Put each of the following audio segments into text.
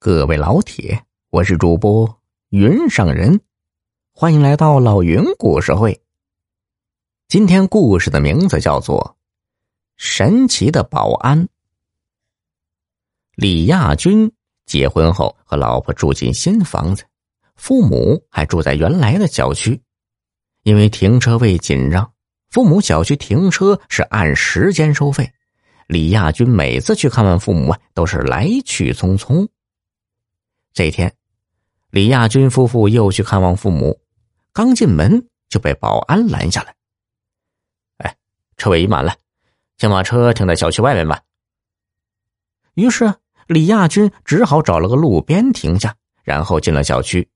各位老铁，我是主播云上人，欢迎来到老云故事会。今天故事的名字叫做《神奇的保安》。李亚军结婚后和老婆住进新房子，父母还住在原来的小区。因为停车位紧张，父母小区停车是按时间收费。李亚军每次去看望父母，都是来去匆匆。这天，李亚军夫妇又去看望父母，刚进门就被保安拦下了。哎，车位已满了，先把车停在小区外面吧。于是李亚军只好找了个路边停下，然后进了小区。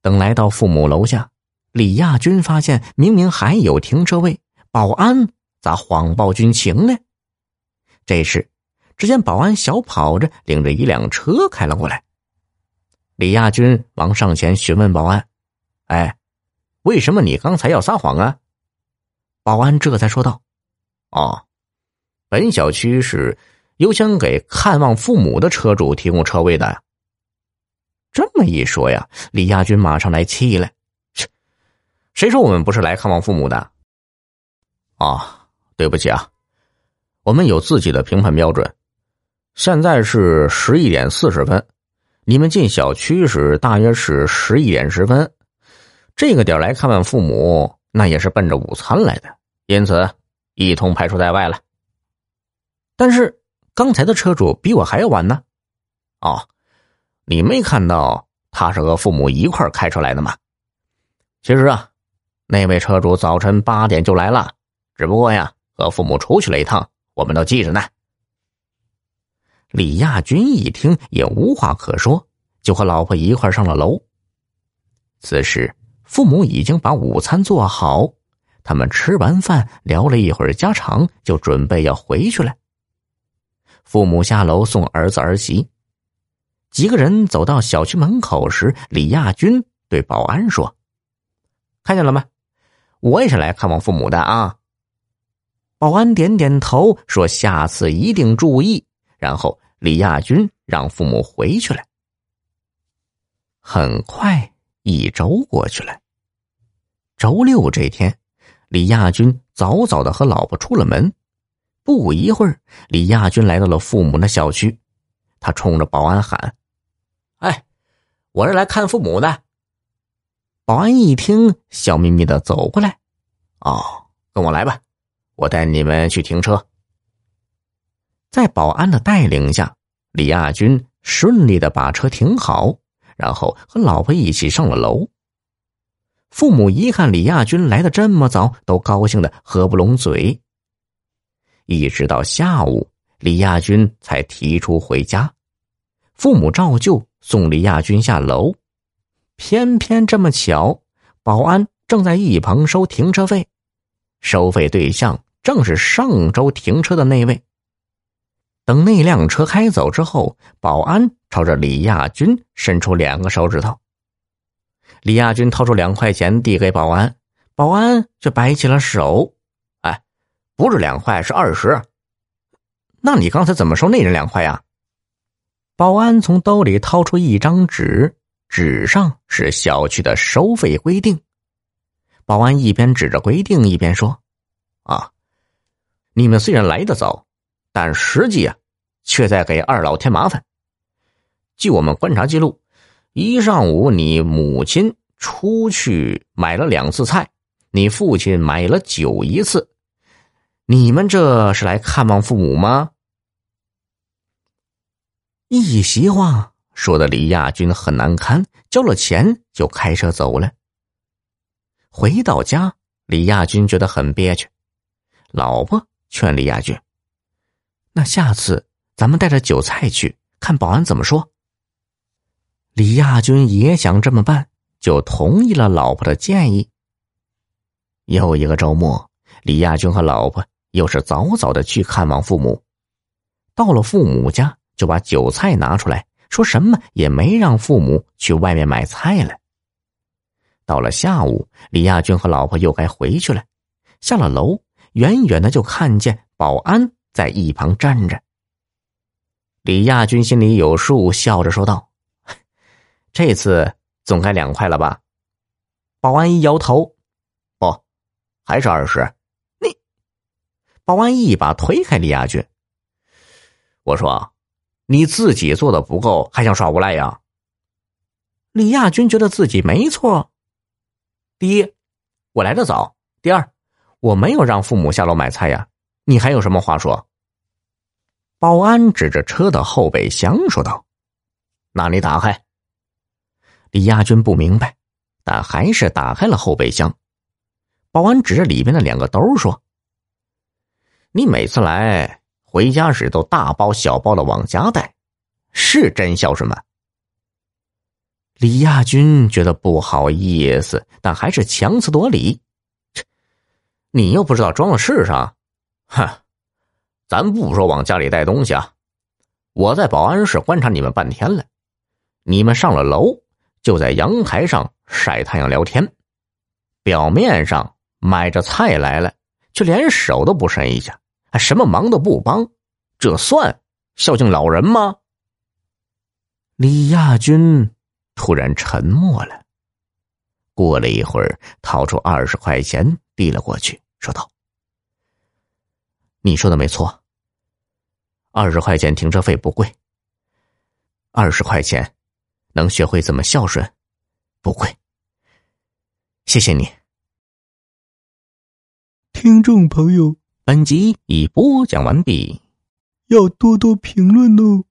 等来到父母楼下，李亚军发现明明还有停车位，保安咋谎报军情呢？这时，只见保安小跑着领着一辆车开了过来。李亚军忙上前询问保安：“哎，为什么你刚才要撒谎啊？”保安这才说道：“哦，本小区是优先给看望父母的车主提供车位的。”这么一说呀，李亚军马上来气了：“，谁说我们不是来看望父母的？”啊，对不起啊，我们有自己的评判标准。现在是十一点四十分。你们进小区时大约是十一点十分，这个点来看望父母，那也是奔着午餐来的，因此一同排除在外了。但是刚才的车主比我还要晚呢。哦，你没看到他是和父母一块开车来的吗？其实啊，那位车主早晨八点就来了，只不过呀，和父母出去了一趟，我们都记着呢。李亚军一听也无话可说，就和老婆一块上了楼。此时，父母已经把午餐做好，他们吃完饭聊了一会儿家常，就准备要回去了。父母下楼送儿子儿媳，几个人走到小区门口时，李亚军对保安说：“看见了吗？我也是来看望父母的啊。”保安点点头，说：“下次一定注意。”然后李亚军让父母回去了。很快一周过去了。周六这天，李亚军早早的和老婆出了门。不一会儿，李亚军来到了父母的小区，他冲着保安喊：“哎，我是来看父母的。”保安一听，笑眯眯的走过来：“哦，跟我来吧，我带你们去停车。”在保安的带领下，李亚军顺利的把车停好，然后和老婆一起上了楼。父母一看李亚军来的这么早，都高兴的合不拢嘴。一直到下午，李亚军才提出回家。父母照旧送李亚军下楼，偏偏这么巧，保安正在一旁收停车费，收费对象正是上周停车的那位。等那辆车开走之后，保安朝着李亚军伸出两个手指头。李亚军掏出两块钱递给保安，保安却摆起了手：“哎，不是两块，是二十。那你刚才怎么收那人两块呀？”保安从兜里掏出一张纸，纸上是小区的收费规定。保安一边指着规定，一边说：“啊，你们虽然来得早，但实际啊。”却在给二老添麻烦。据我们观察记录，一上午你母亲出去买了两次菜，你父亲买了酒一次。你们这是来看望父母吗？一席话说的李亚军很难堪，交了钱就开车走了。回到家，李亚军觉得很憋屈，老婆劝李亚军：“那下次。”咱们带着酒菜去看保安怎么说。李亚军也想这么办，就同意了老婆的建议。又一个周末，李亚军和老婆又是早早的去看望父母。到了父母家，就把酒菜拿出来，说什么也没让父母去外面买菜了。到了下午，李亚军和老婆又该回去了。下了楼，远远的就看见保安在一旁站着。李亚军心里有数，笑着说道：“这次总该两块了吧？”保安一摇头：“不，还是二十。”你，保安一把推开李亚军。我说：“你自己做的不够，还想耍无赖呀？”李亚军觉得自己没错。第一，我来的早；第二，我没有让父母下楼买菜呀。你还有什么话说？保安指着车的后备箱说道：“那你打开。”李亚军不明白，但还是打开了后备箱。保安指着里面的两个兜说：“你每次来回家时都大包小包的往家带，是真孝顺吗？”李亚军觉得不好意思，但还是强词夺理：“你又不知道装了是啥，哼。”咱不说往家里带东西啊！我在保安室观察你们半天了，你们上了楼就在阳台上晒太阳聊天，表面上买着菜来了，却连手都不伸一下，还什么忙都不帮，这算孝敬老人吗？李亚军突然沉默了，过了一会儿，掏出二十块钱递了过去，说道：“你说的没错。”二十块钱停车费不贵，二十块钱能学会怎么孝顺，不贵。谢谢你，听众朋友，本集已播讲完毕，要多多评论哦。